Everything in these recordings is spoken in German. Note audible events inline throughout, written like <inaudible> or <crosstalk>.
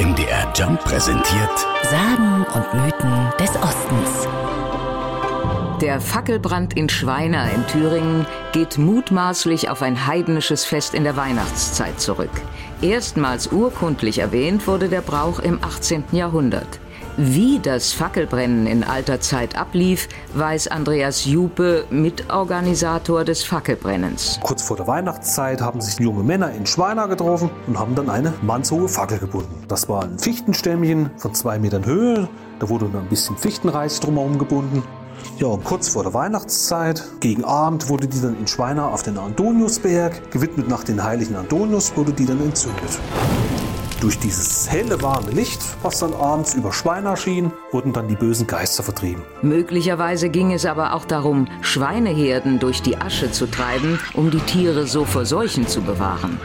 MDR Jump präsentiert Sagen und Mythen des Ostens. Der Fackelbrand in Schweina in Thüringen geht mutmaßlich auf ein heidnisches Fest in der Weihnachtszeit zurück. Erstmals urkundlich erwähnt wurde der Brauch im 18. Jahrhundert. Wie das Fackelbrennen in alter Zeit ablief, weiß Andreas Jupe, Mitorganisator des Fackelbrennens. Kurz vor der Weihnachtszeit haben sich junge Männer in Schweina getroffen und haben dann eine mannshohe Fackel gebunden. Das war ein Fichtenstämmchen von zwei Metern Höhe. Da wurde dann ein bisschen Fichtenreis drumherum gebunden. Ja, und kurz vor der Weihnachtszeit, gegen Abend, wurde die dann in Schweina auf den Antoniusberg, gewidmet nach den heiligen Antonius, wurde die dann entzündet. Durch dieses helle, warme Licht, was dann abends über Schweina schien, wurden dann die bösen Geister vertrieben. Möglicherweise ging es aber auch darum, Schweineherden durch die Asche zu treiben, um die Tiere so vor Seuchen zu bewahren.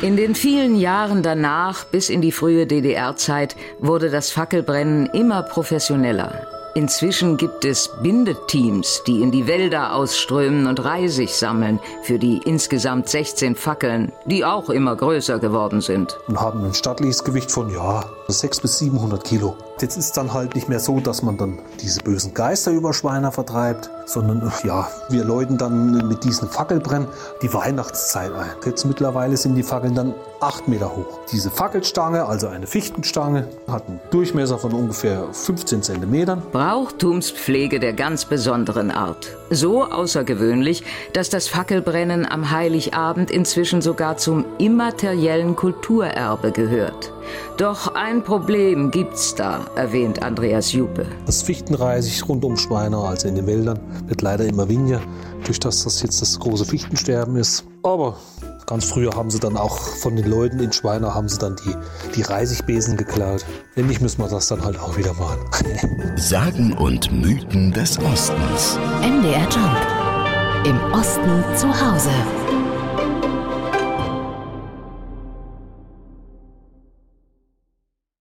In den vielen Jahren danach, bis in die frühe DDR-Zeit, wurde das Fackelbrennen immer professioneller. Inzwischen gibt es Bindeteams, die in die Wälder ausströmen und Reisig sammeln für die insgesamt 16 Fackeln, die auch immer größer geworden sind. Und haben ein stattliches Gewicht von, ja, 600 bis 700 Kilo. Jetzt ist dann halt nicht mehr so, dass man dann diese bösen Geister über Schweiner vertreibt, sondern ja, wir läuten dann mit diesen Fackelbrennen die Weihnachtszeit ein. Jetzt mittlerweile sind die Fackeln dann 8 Meter hoch. Diese Fackelstange, also eine Fichtenstange, hat einen Durchmesser von ungefähr 15 Zentimetern. Brauchtumspflege der ganz besonderen Art. So außergewöhnlich, dass das Fackelbrennen am Heiligabend inzwischen sogar zum immateriellen Kulturerbe gehört. Doch ein Problem gibt's da, erwähnt Andreas Jupe. Das Fichtenreisig rund um Schweiner, also in den Wäldern, wird leider immer weniger, durch das das jetzt das große Fichtensterben ist. Aber ganz früher haben sie dann auch von den Leuten in Schweiner haben sie dann die, die Reisigbesen geklaut. Endlich müssen wir das dann halt auch wieder machen. <laughs> Sagen und Mythen des Ostens. MDR Jump. Im Osten zu Hause.